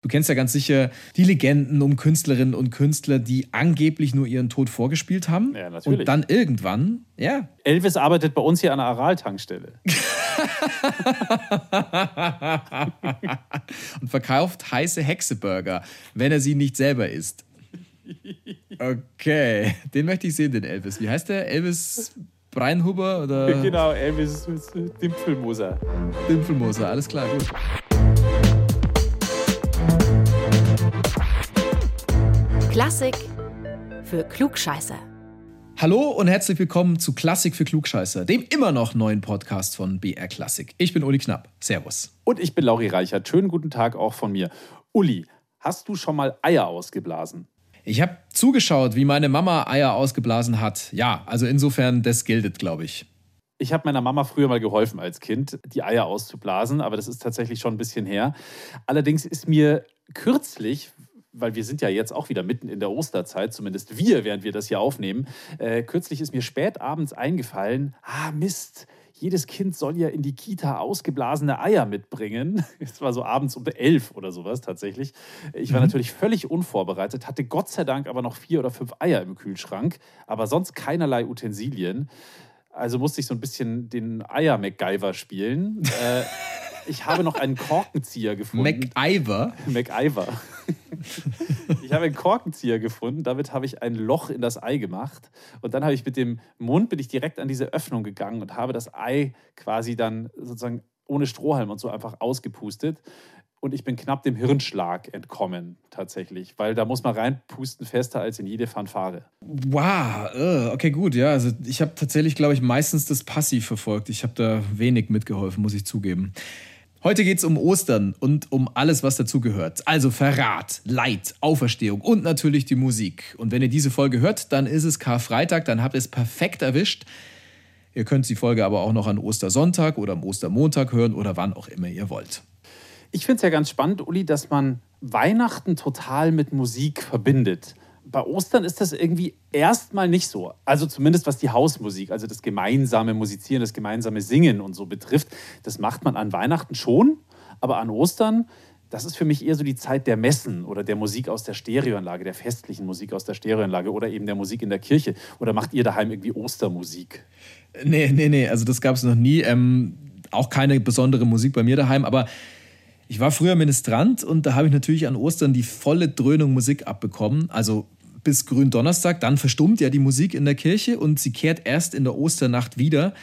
Du kennst ja ganz sicher die Legenden um Künstlerinnen und Künstler, die angeblich nur ihren Tod vorgespielt haben. Ja, natürlich. Und dann irgendwann, ja. Elvis arbeitet bei uns hier an der Aral-Tankstelle. und verkauft heiße Hexeburger, wenn er sie nicht selber isst. Okay, den möchte ich sehen, den Elvis. Wie heißt der? Elvis Breinhuber oder? Genau, Elvis Dimpfelmoser. Dimpfelmoser, alles klar, gut. Klassik für Klugscheißer. Hallo und herzlich willkommen zu Klassik für Klugscheißer, dem immer noch neuen Podcast von BR Klassik. Ich bin Uli Knapp. Servus. Und ich bin Lauri Reichert. Schönen guten Tag auch von mir. Uli, hast du schon mal Eier ausgeblasen? Ich habe zugeschaut, wie meine Mama Eier ausgeblasen hat. Ja, also insofern, das gilt, glaube ich. Ich habe meiner Mama früher mal geholfen als Kind, die Eier auszublasen, aber das ist tatsächlich schon ein bisschen her. Allerdings ist mir kürzlich, weil wir sind ja jetzt auch wieder mitten in der Osterzeit, zumindest wir, während wir das hier aufnehmen. Äh, kürzlich ist mir spät abends eingefallen, ah Mist, jedes Kind soll ja in die Kita ausgeblasene Eier mitbringen. Es war so abends um elf oder sowas tatsächlich. Ich war mhm. natürlich völlig unvorbereitet, hatte Gott sei Dank aber noch vier oder fünf Eier im Kühlschrank, aber sonst keinerlei Utensilien. Also musste ich so ein bisschen den Eier-MacGyver spielen. äh, ich habe noch einen Korkenzieher gefunden. MacIver? MacIver. ich habe einen Korkenzieher gefunden, damit habe ich ein Loch in das Ei gemacht und dann habe ich mit dem Mund bin ich direkt an diese Öffnung gegangen und habe das Ei quasi dann sozusagen ohne Strohhalm und so einfach ausgepustet und ich bin knapp dem Hirnschlag entkommen, tatsächlich, weil da muss man reinpusten fester als in jede Fanfare. Wow, uh, okay, gut, ja. Also ich habe tatsächlich, glaube ich, meistens das Passiv verfolgt. Ich habe da wenig mitgeholfen, muss ich zugeben. Heute geht es um Ostern und um alles, was dazugehört. Also Verrat, Leid, Auferstehung und natürlich die Musik. Und wenn ihr diese Folge hört, dann ist es Karfreitag, dann habt ihr es perfekt erwischt. Ihr könnt die Folge aber auch noch an Ostersonntag oder am Ostermontag hören oder wann auch immer ihr wollt. Ich finde es ja ganz spannend, Uli, dass man Weihnachten total mit Musik verbindet bei Ostern ist das irgendwie erstmal nicht so. Also zumindest was die Hausmusik, also das gemeinsame Musizieren, das gemeinsame Singen und so betrifft. Das macht man an Weihnachten schon, aber an Ostern, das ist für mich eher so die Zeit der Messen oder der Musik aus der Stereoanlage, der festlichen Musik aus der Stereoanlage oder eben der Musik in der Kirche. Oder macht ihr daheim irgendwie Ostermusik? Nee, nee, nee, also das gab es noch nie. Ähm, auch keine besondere Musik bei mir daheim, aber ich war früher Ministrant und da habe ich natürlich an Ostern die volle Dröhnung Musik abbekommen. Also bis Gründonnerstag. Dann verstummt ja die Musik in der Kirche und sie kehrt erst in der Osternacht wieder.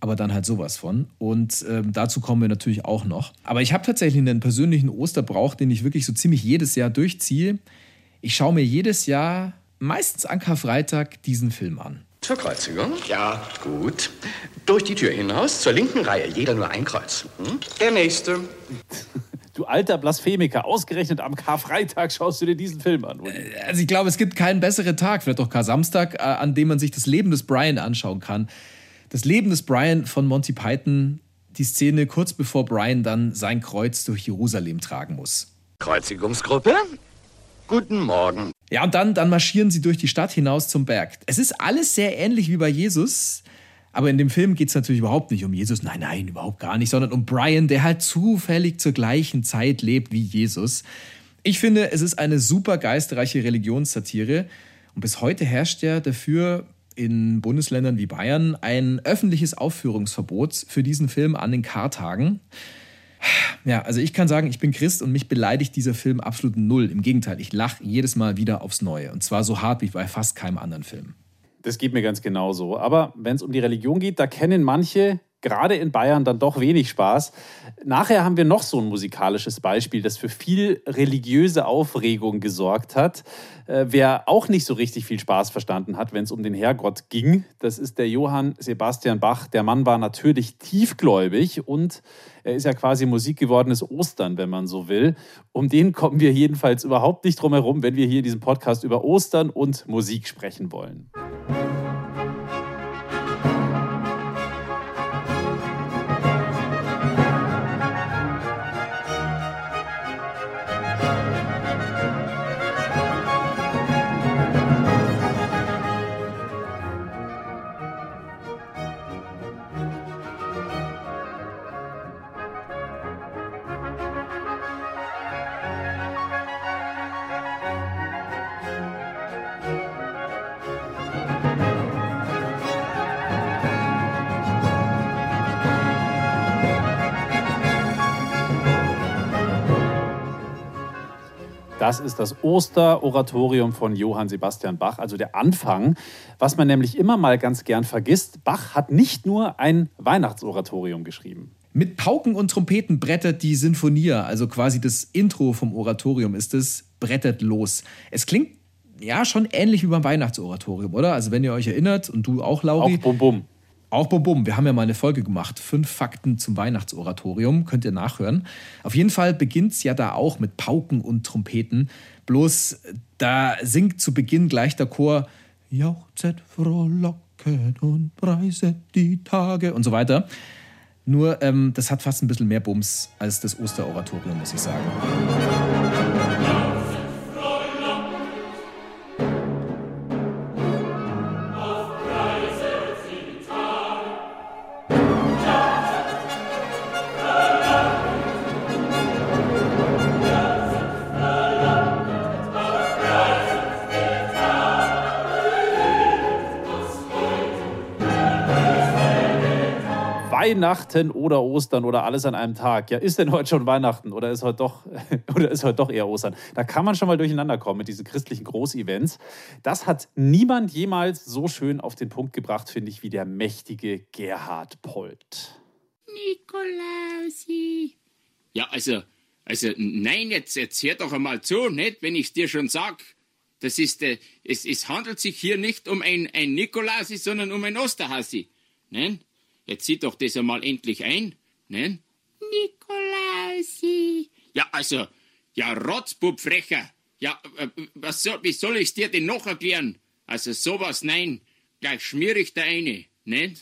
Aber dann halt sowas von. Und ähm, dazu kommen wir natürlich auch noch. Aber ich habe tatsächlich einen persönlichen Osterbrauch, den ich wirklich so ziemlich jedes Jahr durchziehe. Ich schaue mir jedes Jahr, meistens an Karfreitag, diesen Film an. Zur Kreuzigung? Ja, gut. Durch die Tür hinaus, zur linken Reihe. Jeder nur ein Kreuz. Hm? Der nächste. Du alter Blasphemiker, ausgerechnet am Karfreitag schaust du dir diesen Film an. Uli. Äh, also ich glaube, es gibt keinen besseren Tag, vielleicht auch Kar-Samstag, äh, an dem man sich das Leben des Brian anschauen kann. Das Leben des Brian von Monty Python, die Szene kurz bevor Brian dann sein Kreuz durch Jerusalem tragen muss. Kreuzigungsgruppe? Guten Morgen. Ja, und dann, dann marschieren sie durch die Stadt hinaus zum Berg. Es ist alles sehr ähnlich wie bei Jesus. Aber in dem Film geht es natürlich überhaupt nicht um Jesus. Nein, nein, überhaupt gar nicht, sondern um Brian, der halt zufällig zur gleichen Zeit lebt wie Jesus. Ich finde, es ist eine super geistreiche Religionssatire. Und bis heute herrscht ja dafür in Bundesländern wie Bayern ein öffentliches Aufführungsverbot für diesen Film an den Kartagen. Ja, also ich kann sagen, ich bin Christ und mich beleidigt dieser Film absolut null. Im Gegenteil, ich lache jedes Mal wieder aufs Neue. Und zwar so hart wie bei fast keinem anderen Film. Das geht mir ganz genauso. Aber wenn es um die Religion geht, da kennen manche gerade in Bayern dann doch wenig Spaß. Nachher haben wir noch so ein musikalisches Beispiel, das für viel religiöse Aufregung gesorgt hat. Äh, wer auch nicht so richtig viel Spaß verstanden hat, wenn es um den Herrgott ging, das ist der Johann Sebastian Bach. Der Mann war natürlich tiefgläubig und er ist ja quasi Musik gewordenes Ostern, wenn man so will. Um den kommen wir jedenfalls überhaupt nicht drum herum, wenn wir hier in diesem Podcast über Ostern und Musik sprechen wollen. Das ist das Osteroratorium von Johann Sebastian Bach, also der Anfang. Was man nämlich immer mal ganz gern vergisst, Bach hat nicht nur ein Weihnachtsoratorium geschrieben. Mit Pauken und Trompeten brettert die Sinfonia, also quasi das Intro vom Oratorium ist es, brettert los. Es klingt ja schon ähnlich wie beim Weihnachtsoratorium, oder? Also wenn ihr euch erinnert und du auch, Lauri. Auch Bum Bum. Auch Bum Bum. Wir haben ja mal eine Folge gemacht. Fünf Fakten zum Weihnachtsoratorium. Könnt ihr nachhören. Auf jeden Fall beginnt es ja da auch mit Pauken und Trompeten. Bloß da singt zu Beginn gleich der Chor Jauchzet, frohlocket und preiset die Tage und so weiter. Nur ähm, das hat fast ein bisschen mehr Bums als das Osteroratorium, muss ich sagen. Weihnachten oder Ostern oder alles an einem Tag. Ja, ist denn heute schon Weihnachten oder ist heute doch, oder ist heute doch eher Ostern? Da kann man schon mal durcheinander kommen mit diesen christlichen Großevents. Das hat niemand jemals so schön auf den Punkt gebracht, finde ich, wie der mächtige Gerhard Polt. Nikolausi. Ja, also, also, nein, jetzt, jetzt hör doch einmal zu, nicht, wenn ich es dir schon sag. Das ist, äh, es, es handelt sich hier nicht um ein, ein Nikolausi, sondern um ein Osterhasi. Nein? Jetzt sieh doch das einmal endlich ein, ne? Nikolausi. Ja, also, ja, Rotzbub frecher. Ja, äh, was soll, wie soll ich's dir denn noch erklären? Also sowas, nein, gleich schmier ich da eine, ne?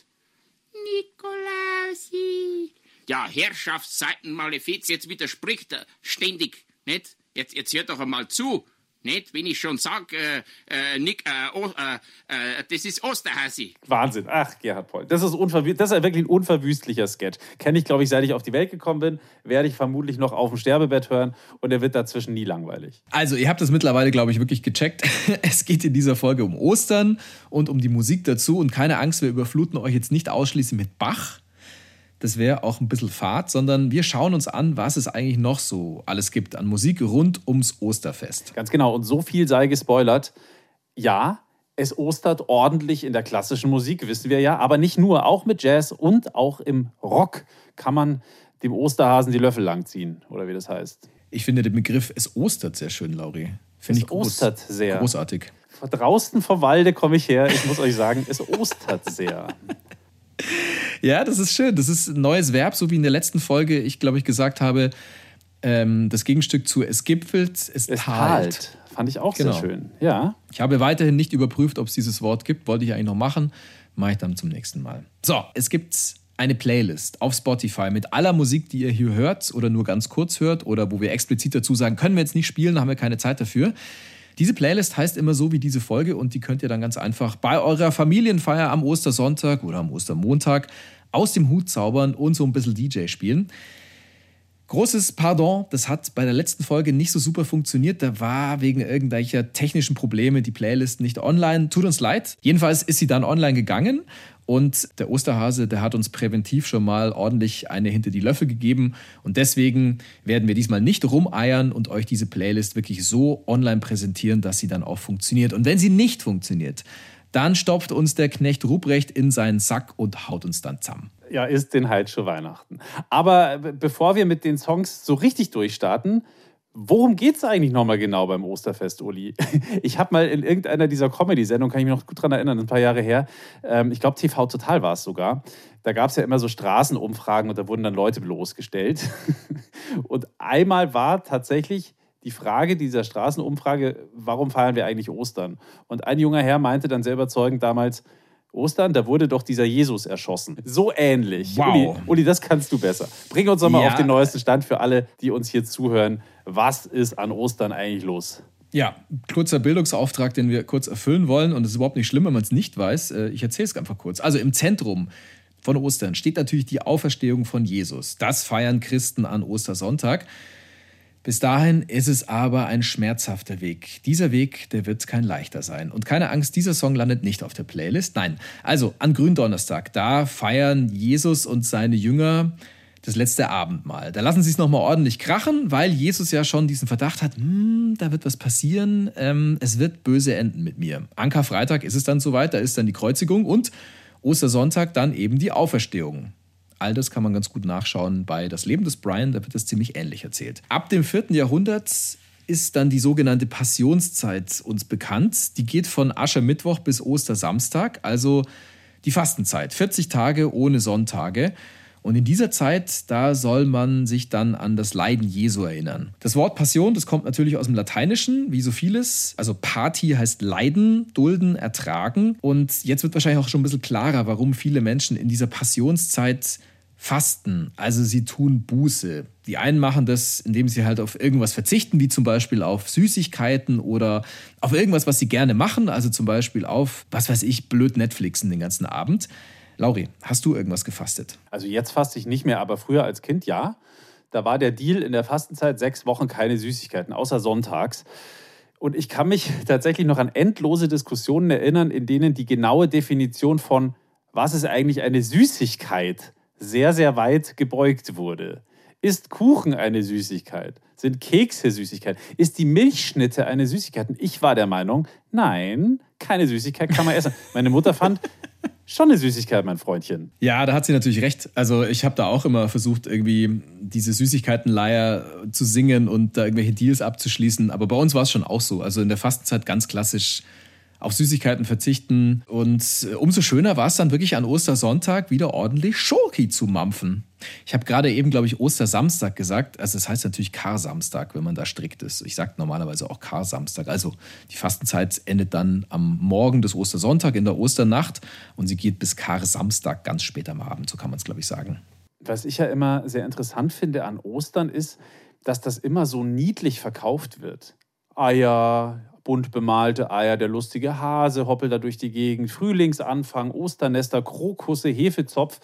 Nikolausi. Ja, Herrschaftsseitenmalefiz, jetzt widerspricht er ständig, nicht? Jetzt, jetzt hört doch einmal zu. Nicht, wenn ich schon sage, äh, äh, Nick, äh, oh, äh, äh, das ist Osterhasi. Wahnsinn. Ach, Gerhard Poll. Das ist, das ist wirklich ein unverwüstlicher Sketch. Kenne ich, glaube ich, seit ich auf die Welt gekommen bin. Werde ich vermutlich noch auf dem Sterbebett hören und er wird dazwischen nie langweilig. Also, ihr habt das mittlerweile, glaube ich, wirklich gecheckt. Es geht in dieser Folge um Ostern und um die Musik dazu. Und keine Angst, wir überfluten euch jetzt nicht ausschließlich mit Bach das wäre auch ein bisschen fad, sondern wir schauen uns an, was es eigentlich noch so alles gibt an Musik rund ums Osterfest. Ganz genau. Und so viel sei gespoilert. Ja, es ostert ordentlich in der klassischen Musik, wissen wir ja, aber nicht nur, auch mit Jazz und auch im Rock kann man dem Osterhasen die Löffel langziehen, oder wie das heißt. Ich finde den Begriff es ostert sehr schön, Lauri. Finde ich groß, ostert sehr. großartig. Draußen vom Walde komme ich her. Ich muss euch sagen, es ostert sehr. Ja, das ist schön. Das ist ein neues Verb, so wie in der letzten Folge ich, glaube ich, gesagt habe, ähm, das Gegenstück zu es gipfelt, es, es talt. Fand ich auch genau. sehr schön. Ja. Ich habe weiterhin nicht überprüft, ob es dieses Wort gibt. Wollte ich eigentlich noch machen. Mache ich dann zum nächsten Mal. So, es gibt eine Playlist auf Spotify mit aller Musik, die ihr hier hört oder nur ganz kurz hört oder wo wir explizit dazu sagen, können wir jetzt nicht spielen, haben wir keine Zeit dafür. Diese Playlist heißt immer so wie diese Folge und die könnt ihr dann ganz einfach bei eurer Familienfeier am Ostersonntag oder am Ostermontag aus dem Hut zaubern und so ein bisschen DJ spielen. Großes Pardon, das hat bei der letzten Folge nicht so super funktioniert. Da war wegen irgendwelcher technischen Probleme die Playlist nicht online. Tut uns leid. Jedenfalls ist sie dann online gegangen und der Osterhase, der hat uns präventiv schon mal ordentlich eine hinter die Löffel gegeben. Und deswegen werden wir diesmal nicht rumeiern und euch diese Playlist wirklich so online präsentieren, dass sie dann auch funktioniert. Und wenn sie nicht funktioniert, dann stopft uns der Knecht Ruprecht in seinen Sack und haut uns dann zusammen ja, ist den halt schon Weihnachten. Aber bevor wir mit den Songs so richtig durchstarten, worum geht es eigentlich nochmal genau beim Osterfest, Uli? Ich habe mal in irgendeiner dieser Comedy-Sendungen, kann ich mich noch gut daran erinnern, ein paar Jahre her, ähm, ich glaube TV Total war es sogar, da gab es ja immer so Straßenumfragen und da wurden dann Leute bloßgestellt. Und einmal war tatsächlich die Frage dieser Straßenumfrage, warum feiern wir eigentlich Ostern? Und ein junger Herr meinte dann sehr überzeugend damals, Ostern, da wurde doch dieser Jesus erschossen. So ähnlich. Wow. Uli, Uli das kannst du besser. Bring uns doch mal ja. auf den neuesten Stand für alle, die uns hier zuhören. Was ist an Ostern eigentlich los? Ja, kurzer Bildungsauftrag, den wir kurz erfüllen wollen. Und es ist überhaupt nicht schlimm, wenn man es nicht weiß. Äh, ich erzähle es einfach kurz. Also im Zentrum von Ostern steht natürlich die Auferstehung von Jesus. Das feiern Christen an Ostersonntag. Bis dahin ist es aber ein schmerzhafter Weg. Dieser Weg, der wird kein leichter sein. Und keine Angst, dieser Song landet nicht auf der Playlist. Nein, also an Gründonnerstag, da feiern Jesus und seine Jünger das letzte Abendmahl. Da lassen sie es nochmal ordentlich krachen, weil Jesus ja schon diesen Verdacht hat, hm, da wird was passieren, ähm, es wird böse enden mit mir. An Karfreitag ist es dann soweit, da ist dann die Kreuzigung und Ostersonntag dann eben die Auferstehung. All das kann man ganz gut nachschauen bei Das Leben des Brian, da wird das ziemlich ähnlich erzählt. Ab dem 4. Jahrhundert ist dann die sogenannte Passionszeit uns bekannt. Die geht von Aschermittwoch bis Ostersamstag, also die Fastenzeit. 40 Tage ohne Sonntage. Und in dieser Zeit, da soll man sich dann an das Leiden Jesu erinnern. Das Wort Passion, das kommt natürlich aus dem Lateinischen, wie so vieles. Also Party heißt Leiden, Dulden, Ertragen. Und jetzt wird wahrscheinlich auch schon ein bisschen klarer, warum viele Menschen in dieser Passionszeit fasten. Also sie tun Buße. Die einen machen das, indem sie halt auf irgendwas verzichten, wie zum Beispiel auf Süßigkeiten oder auf irgendwas, was sie gerne machen. Also zum Beispiel auf, was weiß ich, blöd Netflixen den ganzen Abend. Lauri, hast du irgendwas gefastet? Also jetzt faste ich nicht mehr, aber früher als Kind ja. Da war der Deal in der Fastenzeit sechs Wochen keine Süßigkeiten, außer sonntags. Und ich kann mich tatsächlich noch an endlose Diskussionen erinnern, in denen die genaue Definition von, was ist eigentlich eine Süßigkeit, sehr, sehr weit gebeugt wurde. Ist Kuchen eine Süßigkeit? Sind Kekse Süßigkeit? Ist die Milchschnitte eine Süßigkeit? Und ich war der Meinung, nein, keine Süßigkeit kann man essen. Meine Mutter fand, schon eine Süßigkeit, mein Freundchen. Ja, da hat sie natürlich recht. Also ich habe da auch immer versucht, irgendwie diese Süßigkeitenleier zu singen und da irgendwelche Deals abzuschließen. Aber bei uns war es schon auch so. Also in der Fastenzeit ganz klassisch auf Süßigkeiten verzichten. Und äh, umso schöner war es dann wirklich an Ostersonntag wieder ordentlich Schoki zu mampfen. Ich habe gerade eben, glaube ich, Ostersamstag gesagt. Also das heißt natürlich Kar-Samstag, wenn man da strikt ist. Ich sage normalerweise auch Kar-Samstag. Also die Fastenzeit endet dann am Morgen des Ostersonntag in der Osternacht und sie geht bis Kar-Samstag ganz spät am Abend. So kann man es, glaube ich, sagen. Was ich ja immer sehr interessant finde an Ostern ist, dass das immer so niedlich verkauft wird. Eier, bunt bemalte Eier, der lustige Hase hoppelt da durch die Gegend, Frühlingsanfang, Osternester, Krokusse, Hefezopf.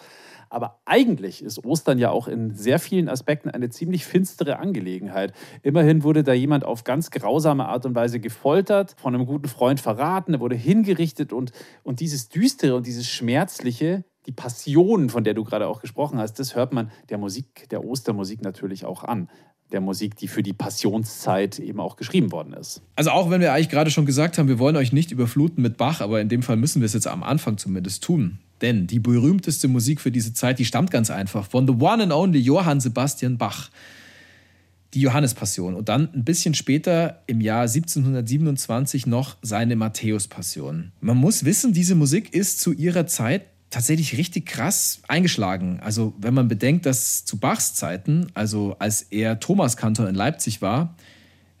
Aber eigentlich ist Ostern ja auch in sehr vielen Aspekten eine ziemlich finstere Angelegenheit. Immerhin wurde da jemand auf ganz grausame Art und Weise gefoltert, von einem guten Freund verraten, er wurde hingerichtet und, und dieses Düstere und dieses Schmerzliche, die Passion, von der du gerade auch gesprochen hast, das hört man der Musik, der Ostermusik natürlich auch an der Musik, die für die Passionszeit eben auch geschrieben worden ist. Also auch wenn wir eigentlich gerade schon gesagt haben, wir wollen euch nicht überfluten mit Bach, aber in dem Fall müssen wir es jetzt am Anfang zumindest tun. Denn die berühmteste Musik für diese Zeit, die stammt ganz einfach von the one and only Johann Sebastian Bach. Die Johannespassion und dann ein bisschen später im Jahr 1727 noch seine Matthäuspassion. Man muss wissen, diese Musik ist zu ihrer Zeit tatsächlich richtig krass eingeschlagen. Also wenn man bedenkt, dass zu Bachs Zeiten, also als er Thomaskantor in Leipzig war,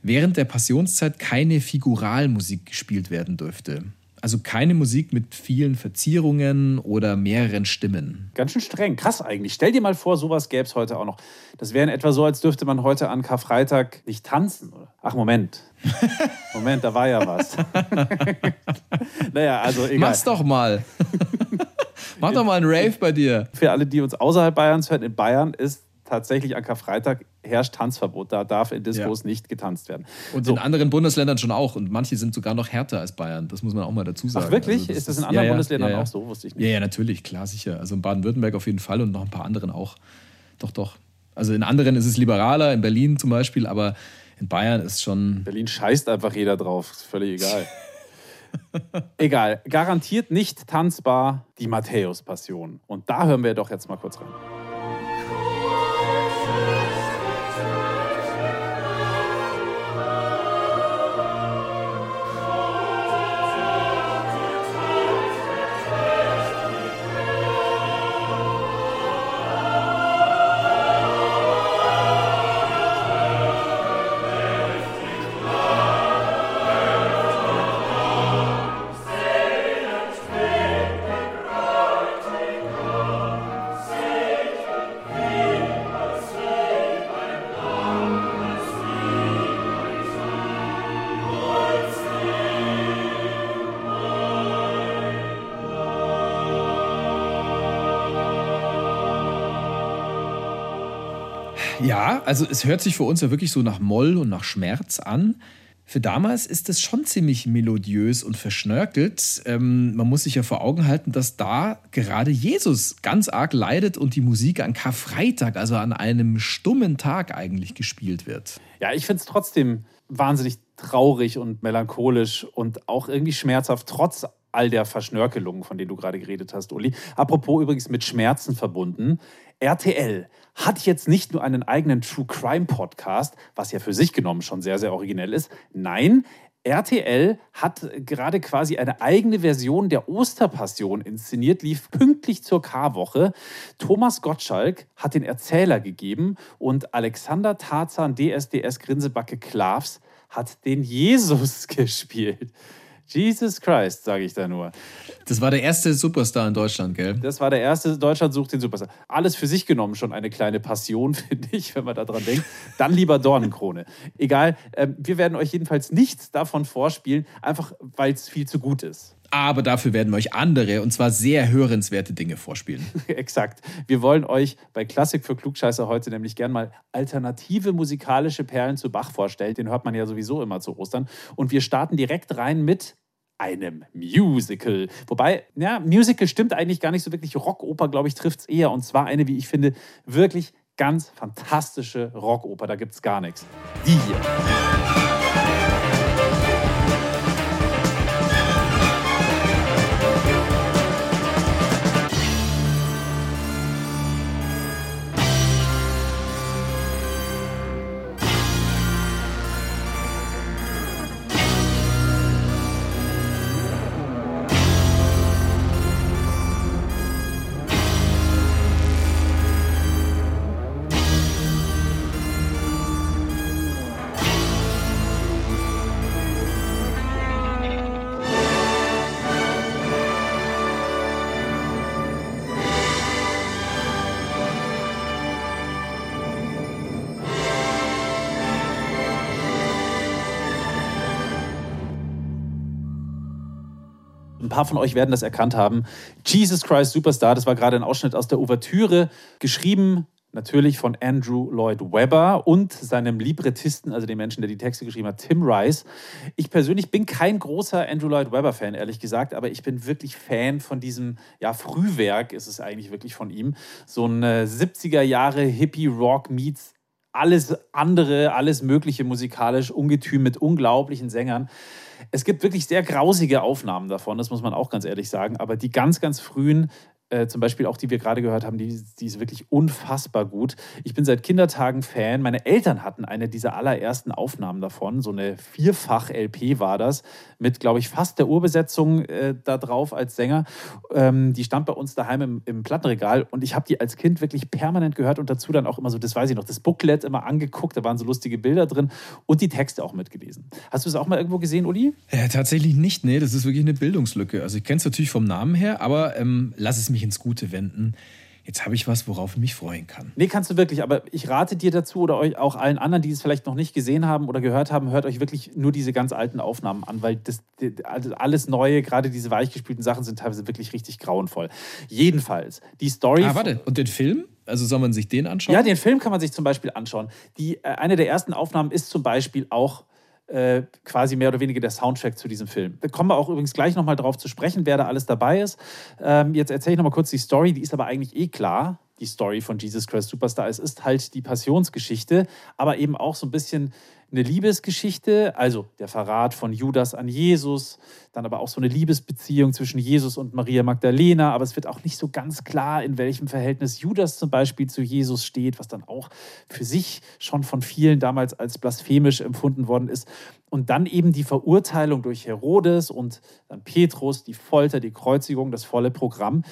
während der Passionszeit keine Figuralmusik gespielt werden dürfte. Also keine Musik mit vielen Verzierungen oder mehreren Stimmen. Ganz schön streng. Krass eigentlich. Stell dir mal vor, sowas gäbe es heute auch noch. Das wäre in etwa so, als dürfte man heute an Karfreitag nicht tanzen. Ach, Moment. Moment, da war ja was. naja, also egal. Mach's doch mal. Mach doch mal einen Rave bei dir. Für alle, die uns außerhalb Bayerns hören, in Bayern ist tatsächlich an Karfreitag herrscht Tanzverbot. Da darf in Diskos ja. nicht getanzt werden. Und so. in anderen Bundesländern schon auch. Und manche sind sogar noch härter als Bayern. Das muss man auch mal dazu sagen. Ach wirklich? Also das ist das in anderen ja, Bundesländern ja, auch so? Wusste ich nicht. Ja, ja, natürlich. Klar, sicher. Also in Baden-Württemberg auf jeden Fall und noch ein paar anderen auch. Doch, doch. Also in anderen ist es liberaler, in Berlin zum Beispiel, aber in Bayern ist schon. Berlin scheißt einfach jeder drauf. Ist völlig egal. Egal, garantiert nicht tanzbar die Matthäus-Passion. Und da hören wir doch jetzt mal kurz rein. Ja, also es hört sich für uns ja wirklich so nach Moll und nach Schmerz an. Für damals ist es schon ziemlich melodiös und verschnörkelt. Ähm, man muss sich ja vor Augen halten, dass da gerade Jesus ganz arg leidet und die Musik an Karfreitag, also an einem stummen Tag eigentlich gespielt wird. Ja, ich finde es trotzdem wahnsinnig traurig und melancholisch und auch irgendwie schmerzhaft, trotz all der Verschnörkelungen, von denen du gerade geredet hast, Uli. Apropos übrigens mit Schmerzen verbunden. RTL hat jetzt nicht nur einen eigenen True Crime Podcast, was ja für sich genommen schon sehr, sehr originell ist. Nein, RTL hat gerade quasi eine eigene Version der Osterpassion inszeniert, lief pünktlich zur Karwoche. Thomas Gottschalk hat den Erzähler gegeben und Alexander Tarzan DSDS Grinsebacke Klavs hat den Jesus gespielt. Jesus Christ, sage ich da nur. Das war der erste Superstar in Deutschland, gell? Das war der erste, Deutschland sucht den Superstar. Alles für sich genommen schon eine kleine Passion, finde ich, wenn man daran denkt. Dann lieber Dornenkrone. Egal, äh, wir werden euch jedenfalls nichts davon vorspielen, einfach weil es viel zu gut ist. Aber dafür werden wir euch andere und zwar sehr hörenswerte Dinge vorspielen. Exakt. Wir wollen euch bei Klassik für Klugscheißer heute nämlich gern mal alternative musikalische Perlen zu Bach vorstellen. Den hört man ja sowieso immer zu Ostern. Und wir starten direkt rein mit einem Musical. Wobei, ja, Musical stimmt eigentlich gar nicht so wirklich. Rockoper, glaube ich, trifft es eher. Und zwar eine, wie ich finde, wirklich ganz fantastische Rockoper. Da gibt es gar nichts. Die hier. Ein paar von euch werden das erkannt haben. Jesus Christ Superstar, das war gerade ein Ausschnitt aus der Ouvertüre, geschrieben natürlich von Andrew Lloyd Webber und seinem Librettisten, also dem Menschen, der die Texte geschrieben hat, Tim Rice. Ich persönlich bin kein großer Andrew Lloyd Webber-Fan, ehrlich gesagt, aber ich bin wirklich Fan von diesem, ja, Frühwerk ist es eigentlich wirklich von ihm. So ein äh, 70er Jahre Hippie-Rock meets alles andere, alles Mögliche musikalisch, Ungetüm mit unglaublichen Sängern. Es gibt wirklich sehr grausige Aufnahmen davon, das muss man auch ganz ehrlich sagen. Aber die ganz, ganz frühen äh, zum Beispiel auch die wir gerade gehört haben, die, die ist wirklich unfassbar gut. Ich bin seit Kindertagen Fan. Meine Eltern hatten eine dieser allerersten Aufnahmen davon. So eine Vierfach-LP war das, mit, glaube ich, fast der Urbesetzung äh, da drauf als Sänger. Ähm, die stand bei uns daheim im, im Plattenregal und ich habe die als Kind wirklich permanent gehört und dazu dann auch immer so, das weiß ich noch, das Booklet immer angeguckt. Da waren so lustige Bilder drin und die Texte auch mitgelesen. Hast du es auch mal irgendwo gesehen, Uli? Äh, tatsächlich nicht, nee. Das ist wirklich eine Bildungslücke. Also ich kenne es natürlich vom Namen her, aber ähm, lass es mich mich ins Gute wenden. Jetzt habe ich was, worauf ich mich freuen kann. Nee, kannst du wirklich. Aber ich rate dir dazu oder euch auch allen anderen, die es vielleicht noch nicht gesehen haben oder gehört haben, hört euch wirklich nur diese ganz alten Aufnahmen an, weil das, also alles Neue, gerade diese weichgespielten Sachen, sind teilweise wirklich richtig grauenvoll. Jedenfalls, die Story. Ah, warte, und den Film? Also soll man sich den anschauen? Ja, den Film kann man sich zum Beispiel anschauen. Die, äh, eine der ersten Aufnahmen ist zum Beispiel auch äh, quasi mehr oder weniger der Soundtrack zu diesem Film. Da kommen wir auch übrigens gleich nochmal drauf zu sprechen, wer da alles dabei ist. Ähm, jetzt erzähle ich nochmal kurz die Story, die ist aber eigentlich eh klar, die Story von Jesus Christ Superstar. Es ist halt die Passionsgeschichte, aber eben auch so ein bisschen eine Liebesgeschichte, also der Verrat von Judas an Jesus, dann aber auch so eine Liebesbeziehung zwischen Jesus und Maria Magdalena, aber es wird auch nicht so ganz klar, in welchem Verhältnis Judas zum Beispiel zu Jesus steht, was dann auch für sich schon von vielen damals als blasphemisch empfunden worden ist. Und dann eben die Verurteilung durch Herodes und dann Petrus, die Folter, die Kreuzigung, das volle Programm.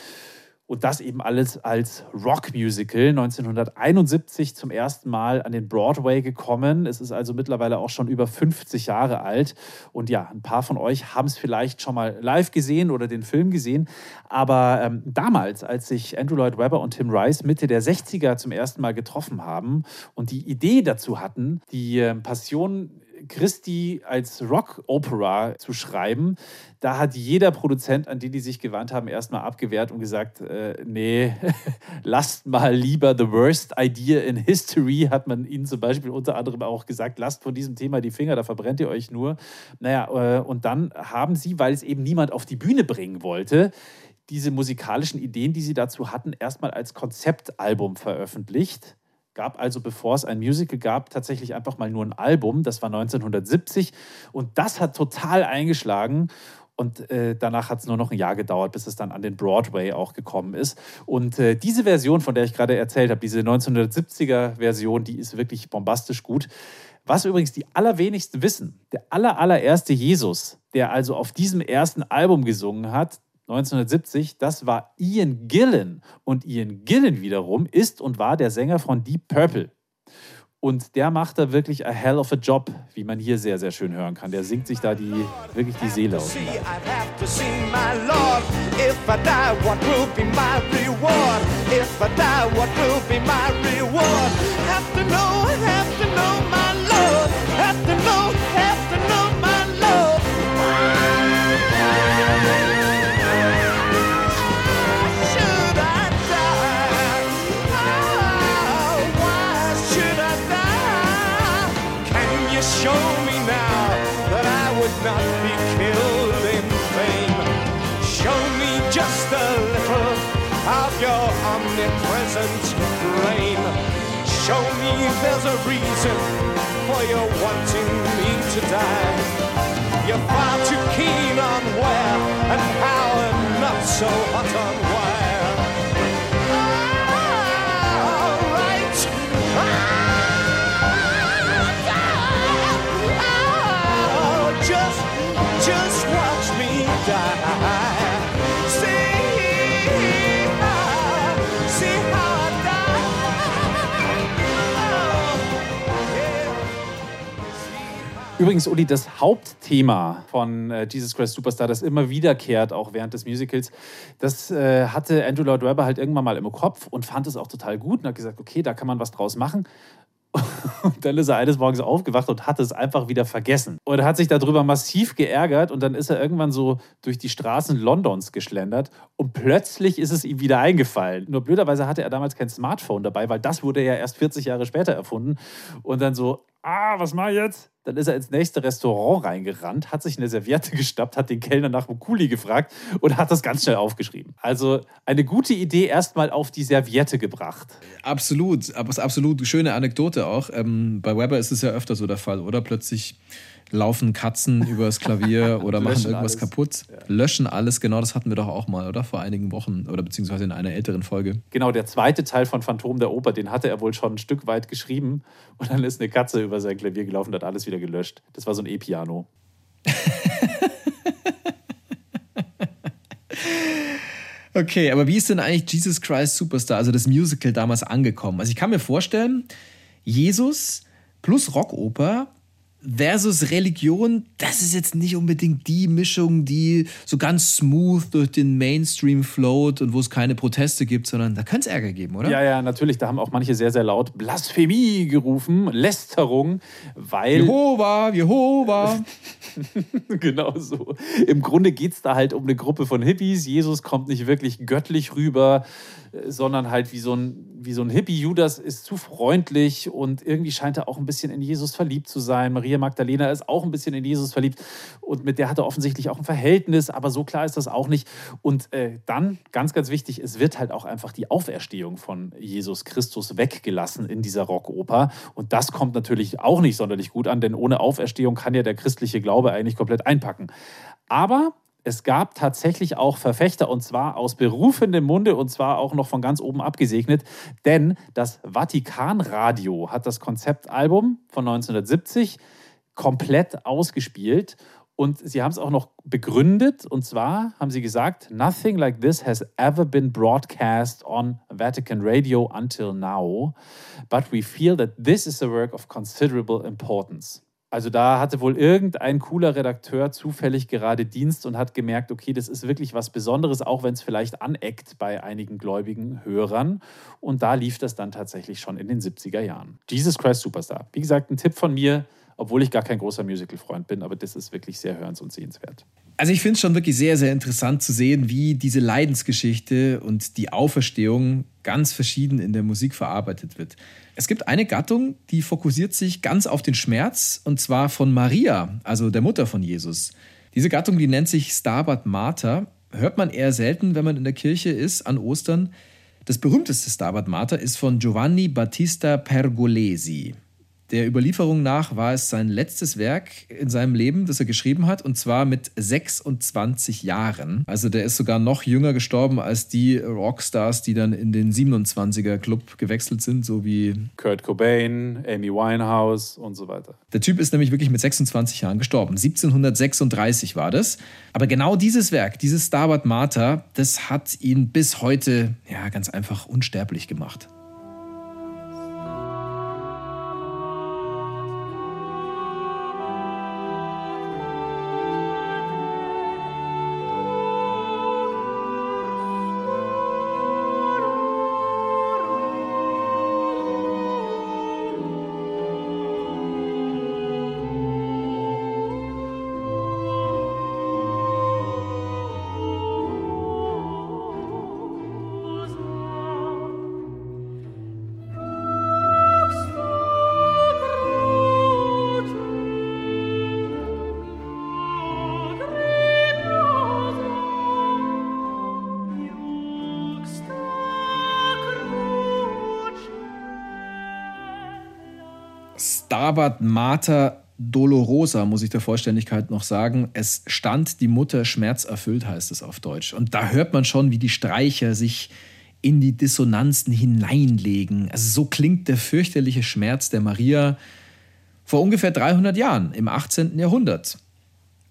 Und das eben alles als Rockmusical 1971 zum ersten Mal an den Broadway gekommen. Es ist also mittlerweile auch schon über 50 Jahre alt. Und ja, ein paar von euch haben es vielleicht schon mal live gesehen oder den Film gesehen. Aber ähm, damals, als sich Andrew Lloyd Webber und Tim Rice Mitte der 60er zum ersten Mal getroffen haben und die Idee dazu hatten, die äh, Passion Christi als Rock-Opera zu schreiben, da hat jeder Produzent, an den die sich gewandt haben, erstmal abgewehrt und gesagt, äh, nee, lasst mal lieber The Worst Idea in History, hat man ihnen zum Beispiel unter anderem auch gesagt, lasst von diesem Thema die Finger, da verbrennt ihr euch nur. Naja, äh, und dann haben sie, weil es eben niemand auf die Bühne bringen wollte, diese musikalischen Ideen, die sie dazu hatten, erstmal als Konzeptalbum veröffentlicht. Gab also, bevor es ein Musical gab, tatsächlich einfach mal nur ein Album. Das war 1970 und das hat total eingeschlagen. Und äh, danach hat es nur noch ein Jahr gedauert, bis es dann an den Broadway auch gekommen ist. Und äh, diese Version, von der ich gerade erzählt habe, diese 1970er-Version, die ist wirklich bombastisch gut. Was übrigens die allerwenigsten wissen, der aller, allererste Jesus, der also auf diesem ersten Album gesungen hat, 1970, das war Ian Gillan. Und Ian Gillan wiederum ist und war der Sänger von Deep Purple. Und der macht da wirklich a hell of a job, wie man hier sehr, sehr schön hören kann. Der singt sich da die, wirklich die Seele aus. Have to know, have to know my Lord. Have to know, of your omnipresent brain. Show me there's a reason for your wanting me to die. You're far too keen on where and how and not so hot on where. Übrigens, Uli, das Hauptthema von äh, Jesus Christ Superstar, das immer wiederkehrt, auch während des Musicals, das äh, hatte Andrew Lloyd Webber halt irgendwann mal im Kopf und fand es auch total gut und hat gesagt, okay, da kann man was draus machen. Und dann ist er eines Morgens aufgewacht und hat es einfach wieder vergessen. Und hat sich darüber massiv geärgert und dann ist er irgendwann so durch die Straßen Londons geschlendert und plötzlich ist es ihm wieder eingefallen. Nur blöderweise hatte er damals kein Smartphone dabei, weil das wurde ja erst 40 Jahre später erfunden. Und dann so, ah, was mach ich jetzt? Dann ist er ins nächste Restaurant reingerannt, hat sich eine Serviette geschnappt, hat den Kellner nach dem Kuli gefragt und hat das ganz schnell aufgeschrieben. Also eine gute Idee erstmal auf die Serviette gebracht. Absolut, aber es ist absolut schöne Anekdote auch. Ähm, bei Weber ist es ja öfter so der Fall, oder? Plötzlich laufen Katzen übers Klavier oder machen irgendwas alles. kaputt, löschen alles. Genau das hatten wir doch auch mal, oder? Vor einigen Wochen oder beziehungsweise in einer älteren Folge. Genau, der zweite Teil von Phantom der Oper, den hatte er wohl schon ein Stück weit geschrieben und dann ist eine Katze über sein Klavier gelaufen und hat alles wieder gelöscht. Das war so ein E-Piano. Okay, aber wie ist denn eigentlich Jesus Christ Superstar, also das Musical damals angekommen? Also ich kann mir vorstellen, Jesus plus Rockoper versus Religion, das ist jetzt nicht unbedingt die Mischung, die so ganz smooth durch den Mainstream float und wo es keine Proteste gibt, sondern da könnte es Ärger geben, oder? Ja, ja, natürlich. Da haben auch manche sehr, sehr laut Blasphemie gerufen, Lästerung, weil. Jehova, Jehova. genau so. Im Grunde geht es da halt um eine Gruppe von Hippies. Jesus kommt nicht wirklich göttlich rüber, äh, sondern halt wie so ein, wie so ein Hippie. Judas ist zu freundlich und irgendwie scheint er auch ein bisschen in Jesus verliebt zu sein. Maria Magdalena ist auch ein bisschen in Jesus verliebt und mit der hat er offensichtlich auch ein Verhältnis, aber so klar ist das auch nicht. Und äh, dann, ganz, ganz wichtig, es wird halt auch einfach die Auferstehung von Jesus Christus weggelassen in dieser Rockoper. Und das kommt natürlich auch nicht sonderlich gut an, denn ohne Auferstehung kann ja der christliche Glaube eigentlich komplett einpacken. Aber es gab tatsächlich auch Verfechter und zwar aus berufendem Munde und zwar auch noch von ganz oben abgesegnet, denn das Vatikanradio hat das Konzeptalbum von 1970 komplett ausgespielt. Und sie haben es auch noch begründet. Und zwar haben sie gesagt, nothing like this has ever been broadcast on Vatican Radio until now, but we feel that this is a work of considerable importance. Also da hatte wohl irgendein cooler Redakteur zufällig gerade Dienst und hat gemerkt, okay, das ist wirklich was Besonderes, auch wenn es vielleicht aneckt bei einigen gläubigen Hörern. Und da lief das dann tatsächlich schon in den 70er Jahren. Jesus Christ Superstar. Wie gesagt, ein Tipp von mir obwohl ich gar kein großer Musical-Freund bin, aber das ist wirklich sehr hörens- und sehenswert. Also ich finde es schon wirklich sehr, sehr interessant zu sehen, wie diese Leidensgeschichte und die Auferstehung ganz verschieden in der Musik verarbeitet wird. Es gibt eine Gattung, die fokussiert sich ganz auf den Schmerz, und zwar von Maria, also der Mutter von Jesus. Diese Gattung, die nennt sich Stabat Mater, hört man eher selten, wenn man in der Kirche ist an Ostern. Das berühmteste Stabat Mater ist von Giovanni Battista Pergolesi. Der Überlieferung nach war es sein letztes Werk in seinem Leben, das er geschrieben hat, und zwar mit 26 Jahren. Also der ist sogar noch jünger gestorben als die Rockstars, die dann in den 27er Club gewechselt sind, so wie Kurt Cobain, Amy Winehouse und so weiter. Der Typ ist nämlich wirklich mit 26 Jahren gestorben. 1736 war das. Aber genau dieses Werk, dieses Stabat Mater, das hat ihn bis heute ja ganz einfach unsterblich gemacht. Stabat Mater Dolorosa, muss ich der Vollständigkeit noch sagen. Es stand die Mutter schmerzerfüllt, heißt es auf Deutsch. Und da hört man schon, wie die Streicher sich in die Dissonanzen hineinlegen. Also so klingt der fürchterliche Schmerz der Maria vor ungefähr 300 Jahren, im 18. Jahrhundert.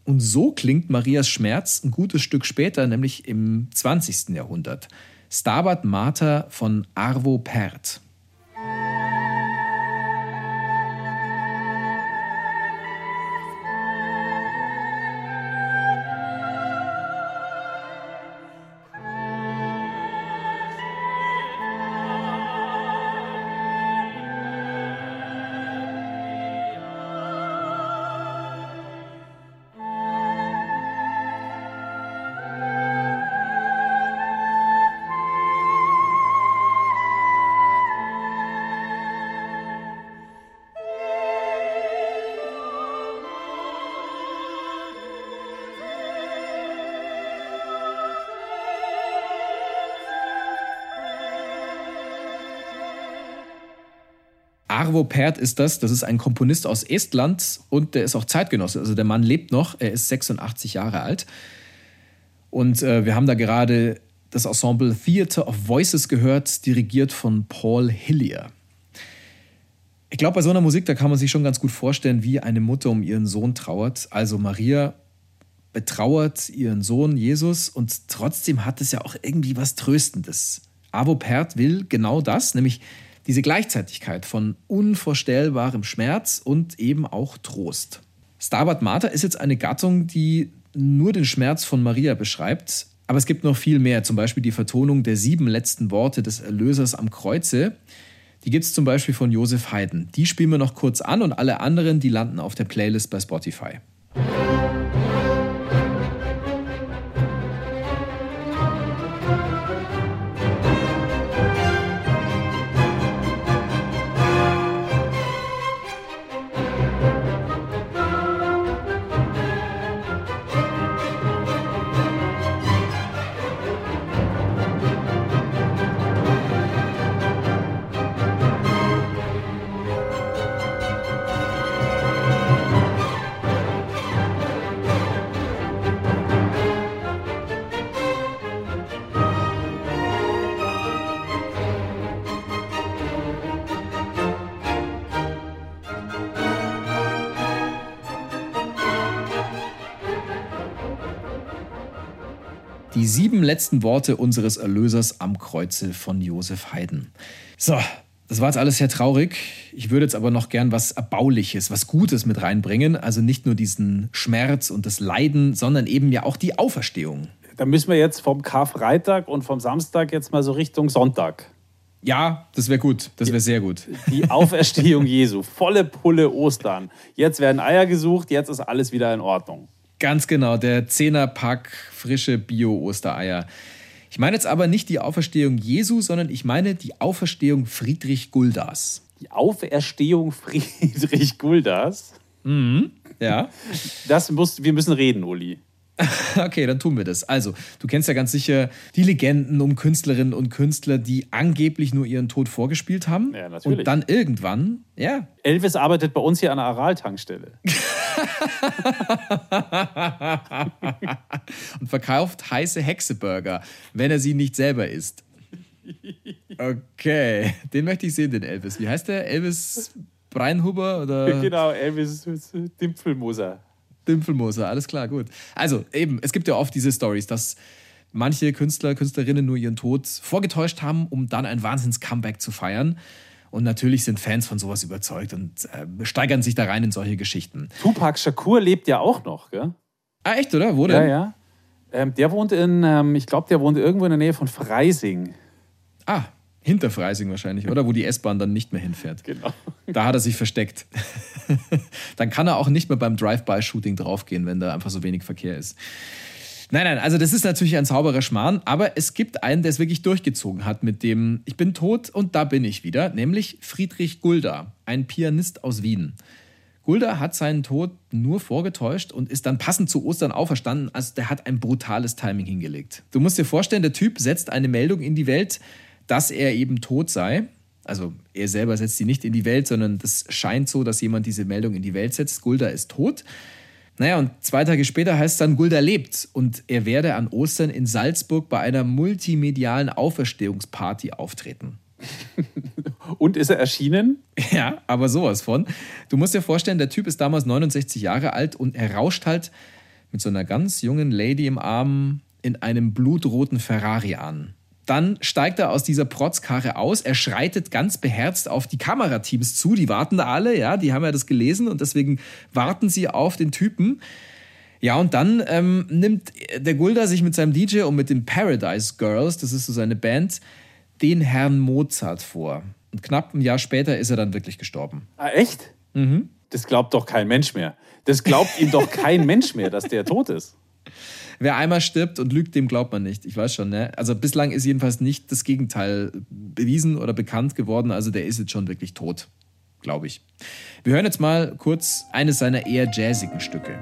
Und so klingt Marias Schmerz ein gutes Stück später, nämlich im 20. Jahrhundert. Stabat Mater von Arvo Pärt. Arvo Pärt ist das. Das ist ein Komponist aus Estland und der ist auch Zeitgenosse. Also der Mann lebt noch. Er ist 86 Jahre alt. Und äh, wir haben da gerade das Ensemble Theater of Voices gehört, dirigiert von Paul Hillier. Ich glaube, bei so einer Musik, da kann man sich schon ganz gut vorstellen, wie eine Mutter um ihren Sohn trauert. Also Maria betrauert ihren Sohn Jesus und trotzdem hat es ja auch irgendwie was Tröstendes. Arvo Pärt will genau das, nämlich diese Gleichzeitigkeit von unvorstellbarem Schmerz und eben auch Trost. Stabat Mater ist jetzt eine Gattung, die nur den Schmerz von Maria beschreibt, aber es gibt noch viel mehr, zum Beispiel die Vertonung der sieben letzten Worte des Erlösers am Kreuze. Die gibt es zum Beispiel von Josef Haydn. Die spielen wir noch kurz an und alle anderen, die landen auf der Playlist bei Spotify. Letzten Worte unseres Erlösers am Kreuze von Josef Haydn. So, das war jetzt alles sehr traurig. Ich würde jetzt aber noch gern was Erbauliches, was Gutes mit reinbringen. Also nicht nur diesen Schmerz und das Leiden, sondern eben ja auch die Auferstehung. Da müssen wir jetzt vom Karfreitag und vom Samstag jetzt mal so Richtung Sonntag. Ja, das wäre gut. Das wäre sehr gut. Die Auferstehung Jesu. Volle Pulle Ostern. Jetzt werden Eier gesucht, jetzt ist alles wieder in Ordnung. Ganz genau, der Zehnerpack frische Bio-Ostereier. Ich meine jetzt aber nicht die Auferstehung Jesu, sondern ich meine die Auferstehung Friedrich Guldas. Die Auferstehung Friedrich Guldas? Mhm, ja. Das muss, wir müssen reden, Uli. Okay, dann tun wir das. Also, du kennst ja ganz sicher die Legenden um Künstlerinnen und Künstler, die angeblich nur ihren Tod vorgespielt haben. Ja, natürlich. Und dann irgendwann, ja. Elvis arbeitet bei uns hier an der Aral-Tankstelle. und verkauft heiße Hexeburger, wenn er sie nicht selber isst. Okay, den möchte ich sehen, den Elvis. Wie heißt der? Elvis Breinhuber oder? Genau, Elvis Dimpfelmoser. Dimpfelmoser, alles klar, gut. Also eben, es gibt ja oft diese Stories, dass manche Künstler, Künstlerinnen nur ihren Tod vorgetäuscht haben, um dann ein Wahnsinns-Comeback zu feiern. Und natürlich sind Fans von sowas überzeugt und äh, steigern sich da rein in solche Geschichten. Tupac Shakur lebt ja auch noch, gell? Ah, echt, oder? Wo denn? Ja, ja. Ähm, der wohnt in, ähm, ich glaube, der wohnt irgendwo in der Nähe von Freising. Ah, hinter Freising wahrscheinlich, oder? Wo die S-Bahn dann nicht mehr hinfährt. Genau. Da hat er sich versteckt. dann kann er auch nicht mehr beim Drive-by-Shooting draufgehen, wenn da einfach so wenig Verkehr ist. Nein, nein, also das ist natürlich ein sauberer Schmarrn, aber es gibt einen, der es wirklich durchgezogen hat mit dem Ich bin tot und da bin ich wieder, nämlich Friedrich Gulda, ein Pianist aus Wien. Gulda hat seinen Tod nur vorgetäuscht und ist dann passend zu Ostern auferstanden. Also der hat ein brutales Timing hingelegt. Du musst dir vorstellen, der Typ setzt eine Meldung in die Welt, dass er eben tot sei. Also er selber setzt sie nicht in die Welt, sondern das scheint so, dass jemand diese Meldung in die Welt setzt. Gulda ist tot. Naja, und zwei Tage später heißt es dann, Gulda lebt und er werde an Ostern in Salzburg bei einer multimedialen Auferstehungsparty auftreten. und ist er erschienen? Ja, aber sowas von. Du musst dir vorstellen, der Typ ist damals 69 Jahre alt und er rauscht halt mit so einer ganz jungen Lady im Arm in einem blutroten Ferrari an. Dann steigt er aus dieser Protzkarre aus, er schreitet ganz beherzt auf die Kamerateams zu, die warten da alle, ja, die haben ja das gelesen und deswegen warten sie auf den Typen. Ja, und dann ähm, nimmt der Gulda sich mit seinem DJ und mit den Paradise Girls, das ist so seine Band, den Herrn Mozart vor. Und knapp ein Jahr später ist er dann wirklich gestorben. Ah, echt? Mhm. Das glaubt doch kein Mensch mehr. Das glaubt ihm doch kein Mensch mehr, dass der tot ist. Wer einmal stirbt und lügt, dem glaubt man nicht. Ich weiß schon, ne? Also bislang ist jedenfalls nicht das Gegenteil bewiesen oder bekannt geworden. Also der ist jetzt schon wirklich tot, glaube ich. Wir hören jetzt mal kurz eines seiner eher jazzigen Stücke.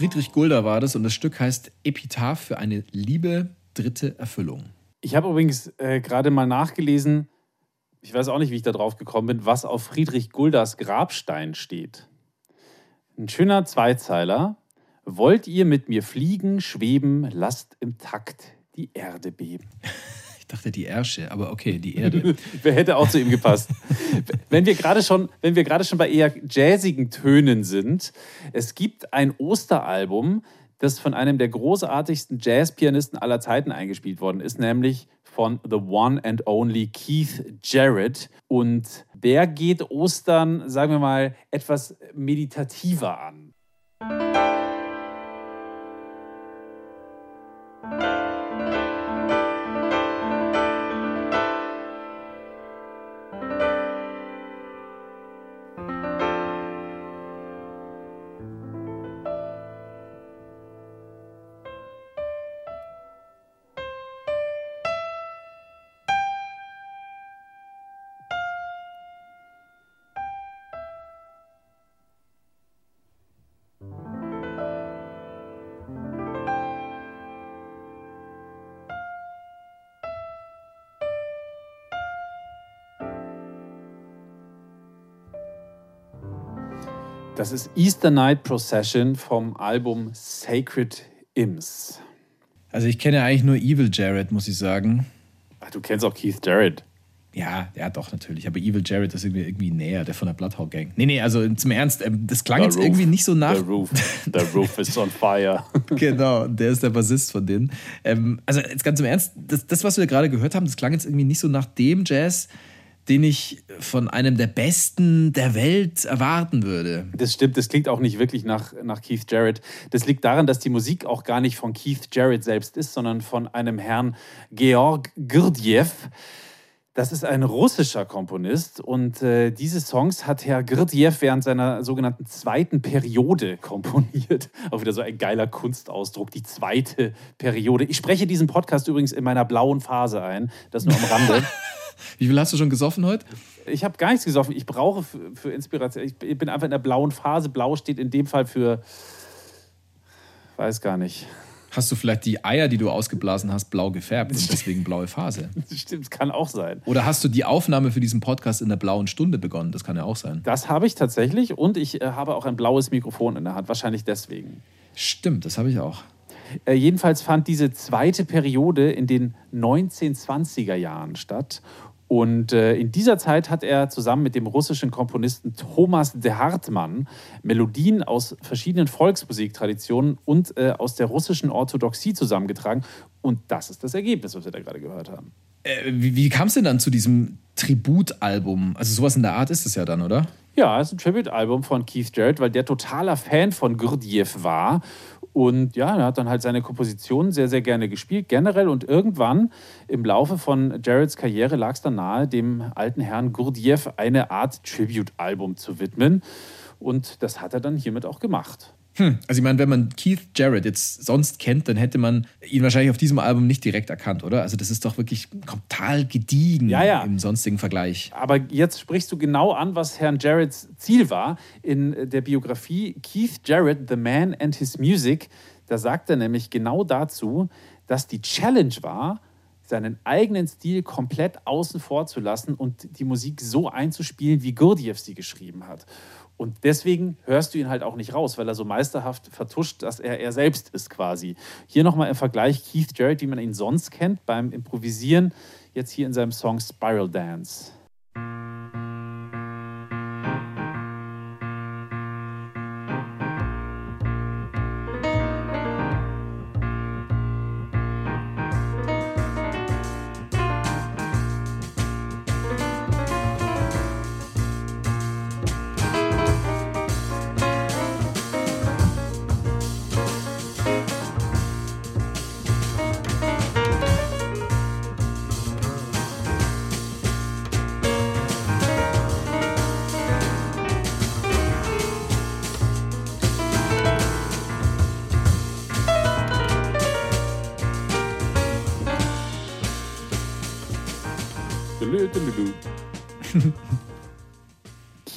Friedrich Gulda war das und das Stück heißt Epitaph für eine liebe dritte Erfüllung. Ich habe übrigens äh, gerade mal nachgelesen, ich weiß auch nicht, wie ich da drauf gekommen bin, was auf Friedrich Guldas Grabstein steht. Ein schöner Zweizeiler. Wollt ihr mit mir fliegen, schweben, lasst im Takt die Erde beben. dachte die Ärsche, aber okay, die Erde. Wer hätte auch zu ihm gepasst? wenn wir gerade schon, wenn wir gerade schon bei eher jazzigen Tönen sind, es gibt ein Osteralbum, das von einem der großartigsten Jazzpianisten aller Zeiten eingespielt worden ist, nämlich von The One and Only Keith Jarrett. Und der geht Ostern, sagen wir mal, etwas meditativer an. Das ist Easter Night Procession vom Album Sacred Imps. Also ich kenne eigentlich nur Evil Jared, muss ich sagen. Ach, du kennst auch Keith Jarrett. Ja, ja, doch, natürlich. Aber Evil Jared ist irgendwie, irgendwie näher, der von der Bloodhawk Gang. Nee, nee, also zum Ernst, ähm, das klang The jetzt roof. irgendwie nicht so nach. The roof, the roof is on fire. genau, der ist der Bassist von denen. Ähm, also jetzt ganz im Ernst, das, das, was wir gerade gehört haben, das klang jetzt irgendwie nicht so nach dem Jazz, den ich von einem der Besten der Welt erwarten würde. Das stimmt, das klingt auch nicht wirklich nach, nach Keith Jarrett. Das liegt daran, dass die Musik auch gar nicht von Keith Jarrett selbst ist, sondern von einem Herrn Georg Gurdjieff. Das ist ein russischer Komponist und äh, diese Songs hat Herr Gurdjieff während seiner sogenannten zweiten Periode komponiert. Auch wieder so ein geiler Kunstausdruck, die zweite Periode. Ich spreche diesen Podcast übrigens in meiner blauen Phase ein, das nur am Rande. Wie viel hast du schon gesoffen heute? Ich habe gar nichts gesoffen. Ich brauche für, für Inspiration. Ich bin einfach in der blauen Phase. Blau steht in dem Fall für. Weiß gar nicht. Hast du vielleicht die Eier, die du ausgeblasen hast, blau gefärbt und deswegen blaue Phase? Stimmt, kann auch sein. Oder hast du die Aufnahme für diesen Podcast in der blauen Stunde begonnen? Das kann ja auch sein. Das habe ich tatsächlich und ich äh, habe auch ein blaues Mikrofon in der Hand. Wahrscheinlich deswegen. Stimmt, das habe ich auch. Äh, jedenfalls fand diese zweite Periode in den 1920er Jahren statt. Und äh, in dieser Zeit hat er zusammen mit dem russischen Komponisten Thomas de Hartmann Melodien aus verschiedenen Volksmusiktraditionen und äh, aus der russischen Orthodoxie zusammengetragen. Und das ist das Ergebnis, was wir da gerade gehört haben. Äh, wie wie kam es denn dann zu diesem Tributalbum? Also sowas in der Art ist es ja dann, oder? Ja, es ist ein Tribute-Album von Keith Jarrett, weil der totaler Fan von Gurdjieff war. Und ja, er hat dann halt seine Kompositionen sehr, sehr gerne gespielt, generell. Und irgendwann im Laufe von Jarretts Karriere lag es dann nahe, dem alten Herrn Gurdjieff eine Art Tribute-Album zu widmen. Und das hat er dann hiermit auch gemacht. Hm. Also ich meine, wenn man Keith Jarrett jetzt sonst kennt, dann hätte man ihn wahrscheinlich auf diesem Album nicht direkt erkannt, oder? Also das ist doch wirklich total gediegen Ja, ja. im sonstigen Vergleich. Aber jetzt sprichst du genau an, was Herrn Jarretts Ziel war. In der Biografie Keith Jarrett, The Man and His Music, da sagt er nämlich genau dazu, dass die Challenge war, seinen eigenen Stil komplett außen vor zu lassen und die Musik so einzuspielen, wie Gurdjieff sie geschrieben hat. Und deswegen hörst du ihn halt auch nicht raus, weil er so meisterhaft vertuscht, dass er er selbst ist quasi. Hier nochmal im Vergleich Keith Jarrett, wie man ihn sonst kennt, beim Improvisieren, jetzt hier in seinem Song Spiral Dance.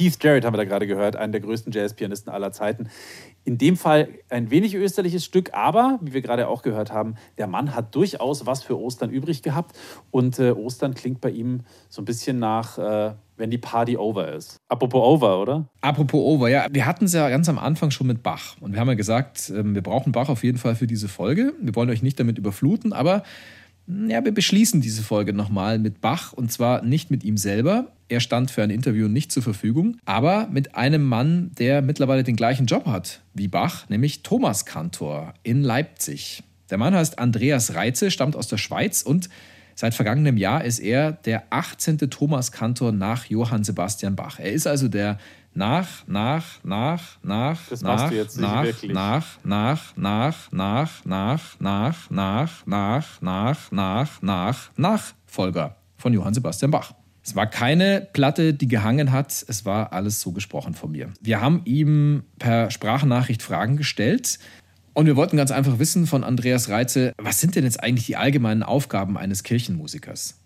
Keith Jarrett haben wir da gerade gehört, einen der größten Jazzpianisten aller Zeiten. In dem Fall ein wenig österliches Stück, aber wie wir gerade auch gehört haben, der Mann hat durchaus was für Ostern übrig gehabt und äh, Ostern klingt bei ihm so ein bisschen nach, äh, wenn die Party over ist. Apropos over, oder? Apropos Over, ja, wir hatten es ja ganz am Anfang schon mit Bach. Und wir haben ja gesagt, ähm, wir brauchen Bach auf jeden Fall für diese Folge. Wir wollen euch nicht damit überfluten, aber ja, wir beschließen diese Folge nochmal mit Bach und zwar nicht mit ihm selber. Er stand für ein Interview nicht zur Verfügung, aber mit einem Mann, der mittlerweile den gleichen Job hat wie Bach, nämlich Thomas Kantor in Leipzig. Der Mann heißt Andreas Reitze, stammt aus der Schweiz und seit vergangenem Jahr ist er der 18. Thomas Kantor nach Johann Sebastian Bach. Er ist also der nach, nach, nach, nach, Das nach, du jetzt nach, nach, nach, nach, nach, nach, nach, nach, nach, nach, nach, nach, Nachfolger von Johann Sebastian Bach. Es war keine Platte, die gehangen hat, es war alles so gesprochen von mir. Wir haben ihm per Sprachnachricht Fragen gestellt und wir wollten ganz einfach wissen von Andreas Reitze, was sind denn jetzt eigentlich die allgemeinen Aufgaben eines Kirchenmusikers?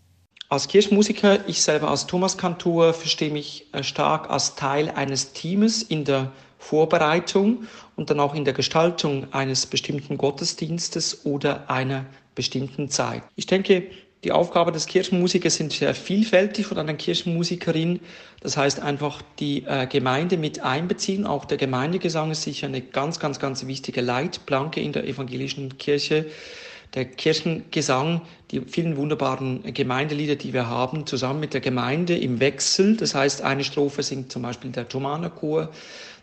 Als Kirchenmusiker, ich selber als Thomaskantor, verstehe mich äh, stark als Teil eines Teams in der Vorbereitung und dann auch in der Gestaltung eines bestimmten Gottesdienstes oder einer bestimmten Zeit. Ich denke, die Aufgabe des Kirchenmusikers sind sehr vielfältig von einer Kirchenmusikerin. Das heißt einfach die äh, Gemeinde mit einbeziehen. Auch der Gemeindegesang ist sicher eine ganz, ganz, ganz wichtige Leitplanke in der evangelischen Kirche. Der Kirchengesang, die vielen wunderbaren Gemeindelieder, die wir haben, zusammen mit der Gemeinde im Wechsel. Das heißt, eine Strophe singt zum Beispiel der Thomanerchor,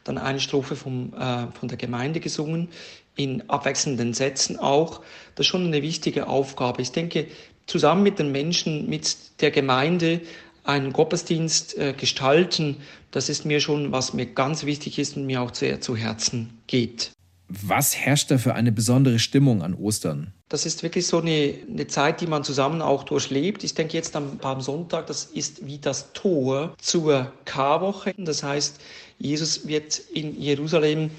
dann eine Strophe vom, äh, von der Gemeinde gesungen, in abwechselnden Sätzen auch. Das ist schon eine wichtige Aufgabe. Ich denke, zusammen mit den Menschen, mit der Gemeinde einen Gottesdienst äh, gestalten, das ist mir schon, was mir ganz wichtig ist und mir auch sehr zu Herzen geht. Was herrscht da für eine besondere Stimmung an Ostern? Das ist wirklich so eine, eine Zeit, die man zusammen auch durchlebt. Ich denke jetzt am Palmsonntag, das ist wie das Tor zur Karwoche. Das heißt, Jesus wird in Jerusalem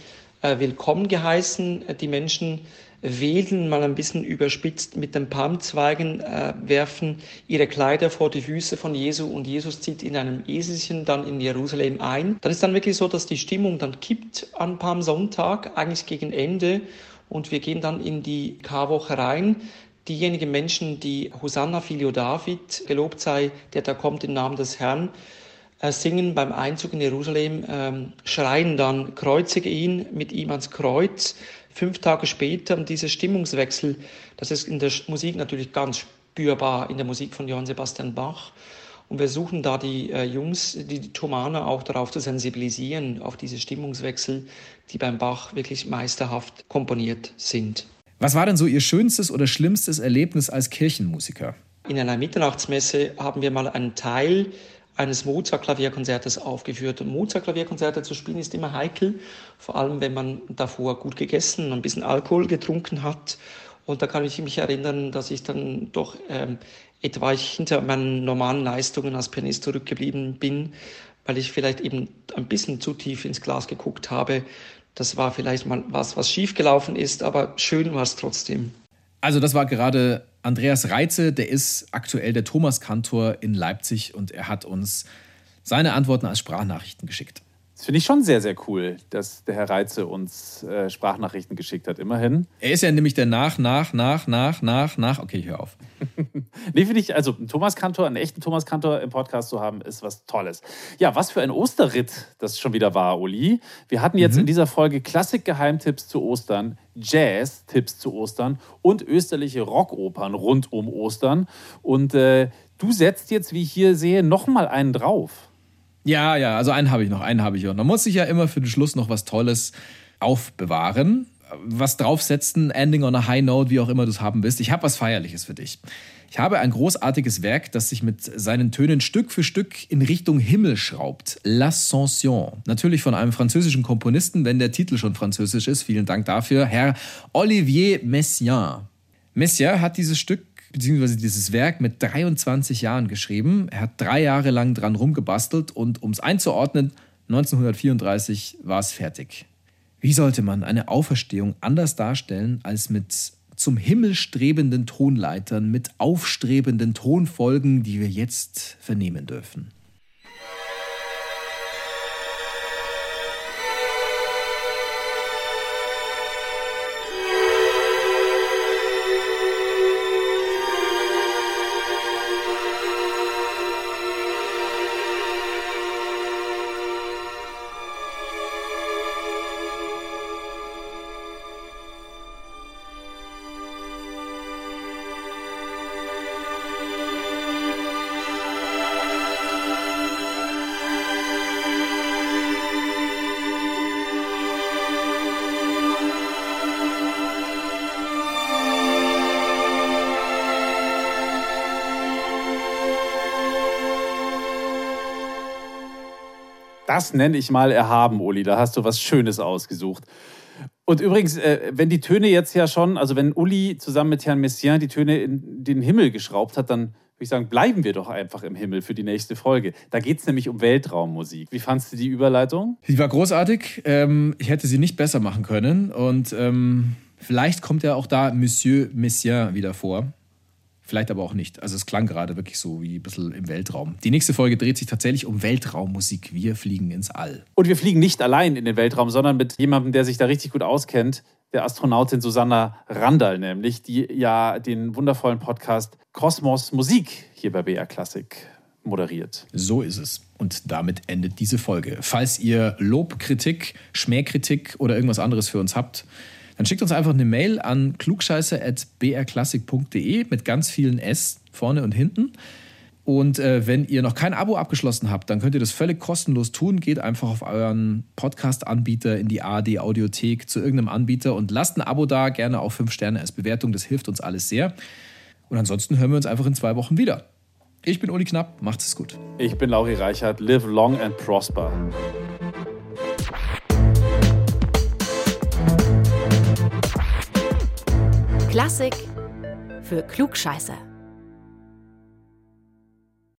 äh, willkommen geheißen. Die Menschen wedeln, mal ein bisschen überspitzt mit den Palmzweigen, äh, werfen ihre Kleider vor die Füße von Jesu und Jesus zieht in einem Eselchen dann in Jerusalem ein. Dann ist dann wirklich so, dass die Stimmung dann kippt an Palmsonntag, eigentlich gegen Ende und wir gehen dann in die Karwoche rein. Diejenigen Menschen, die Hosanna Filio David, gelobt sei, der da kommt im Namen des Herrn, äh, singen beim Einzug in Jerusalem, ähm, schreien dann, kreuzige ihn mit ihm ans Kreuz. Fünf Tage später, und dieser Stimmungswechsel, das ist in der Musik natürlich ganz spürbar, in der Musik von Johann Sebastian Bach. Und wir suchen da die äh, Jungs, die, die Thomaner auch darauf zu sensibilisieren, auf diese Stimmungswechsel, die beim Bach wirklich meisterhaft komponiert sind. Was war denn so Ihr schönstes oder schlimmstes Erlebnis als Kirchenmusiker? In einer Mitternachtsmesse haben wir mal einen Teil eines Mozart-Klavierkonzertes aufgeführt. Und Mozart-Klavierkonzerte zu spielen ist immer heikel, vor allem wenn man davor gut gegessen und ein bisschen Alkohol getrunken hat. Und da kann ich mich erinnern, dass ich dann doch ähm, etwa hinter meinen normalen Leistungen als Pianist zurückgeblieben bin, weil ich vielleicht eben ein bisschen zu tief ins Glas geguckt habe. Das war vielleicht mal was, was schiefgelaufen ist, aber schön war es trotzdem. Also das war gerade Andreas Reitze, der ist aktuell der Thomas-Kantor in Leipzig und er hat uns seine Antworten als Sprachnachrichten geschickt. Das finde ich schon sehr, sehr cool, dass der Herr Reitze uns äh, Sprachnachrichten geschickt hat, immerhin. Er ist ja nämlich der nach, nach, nach, nach, nach, nach. Okay, ich höre auf. nee, finde ich, also einen Thomas Kantor, einen echten Thomas Kantor im Podcast zu haben, ist was Tolles. Ja, was für ein Osterritt das schon wieder war, Uli. Wir hatten jetzt mhm. in dieser Folge Klassik-Geheimtipps zu Ostern, Jazz-Tipps zu Ostern und österliche Rockopern rund um Ostern. Und äh, du setzt jetzt, wie ich hier sehe, nochmal einen drauf. Ja, ja, also einen habe ich noch, einen habe ich noch. Man muss sich ja immer für den Schluss noch was Tolles aufbewahren. Was draufsetzen, Ending on a High Note, wie auch immer du es haben willst. Ich habe was Feierliches für dich. Ich habe ein großartiges Werk, das sich mit seinen Tönen Stück für Stück in Richtung Himmel schraubt. L'Ascension. Natürlich von einem französischen Komponisten, wenn der Titel schon französisch ist. Vielen Dank dafür. Herr Olivier Messiaen. Messiaen hat dieses Stück beziehungsweise dieses Werk mit 23 Jahren geschrieben. Er hat drei Jahre lang dran rumgebastelt und um es einzuordnen, 1934 war es fertig. Wie sollte man eine Auferstehung anders darstellen als mit zum Himmel strebenden Tonleitern, mit aufstrebenden Tonfolgen, die wir jetzt vernehmen dürfen? Das nenne ich mal erhaben, Uli. Da hast du was Schönes ausgesucht. Und übrigens, äh, wenn die Töne jetzt ja schon, also wenn Uli zusammen mit Herrn Messiaen die Töne in den Himmel geschraubt hat, dann würde ich sagen, bleiben wir doch einfach im Himmel für die nächste Folge. Da geht es nämlich um Weltraummusik. Wie fandest du die Überleitung? Sie war großartig. Ähm, ich hätte sie nicht besser machen können. Und ähm, vielleicht kommt ja auch da Monsieur Messiaen wieder vor. Vielleicht aber auch nicht. Also es klang gerade wirklich so wie ein bisschen im Weltraum. Die nächste Folge dreht sich tatsächlich um Weltraummusik. Wir fliegen ins All. Und wir fliegen nicht allein in den Weltraum, sondern mit jemandem, der sich da richtig gut auskennt. der Astronautin Susanna Randall, nämlich, die ja den wundervollen Podcast Kosmos Musik hier bei BR Classic moderiert. So ist es. Und damit endet diese Folge. Falls ihr Lob, Kritik, Schmähkritik oder irgendwas anderes für uns habt, dann schickt uns einfach eine Mail an klugscheiße.brklassik.de mit ganz vielen S vorne und hinten. Und äh, wenn ihr noch kein Abo abgeschlossen habt, dann könnt ihr das völlig kostenlos tun. Geht einfach auf euren Podcast-Anbieter in die ARD Audiothek zu irgendeinem Anbieter und lasst ein Abo da, gerne auch fünf Sterne als Bewertung. Das hilft uns alles sehr. Und ansonsten hören wir uns einfach in zwei Wochen wieder. Ich bin Uli Knapp, macht es gut. Ich bin Lauri Reichert. Live long and prosper. Klassik für Klugscheißer.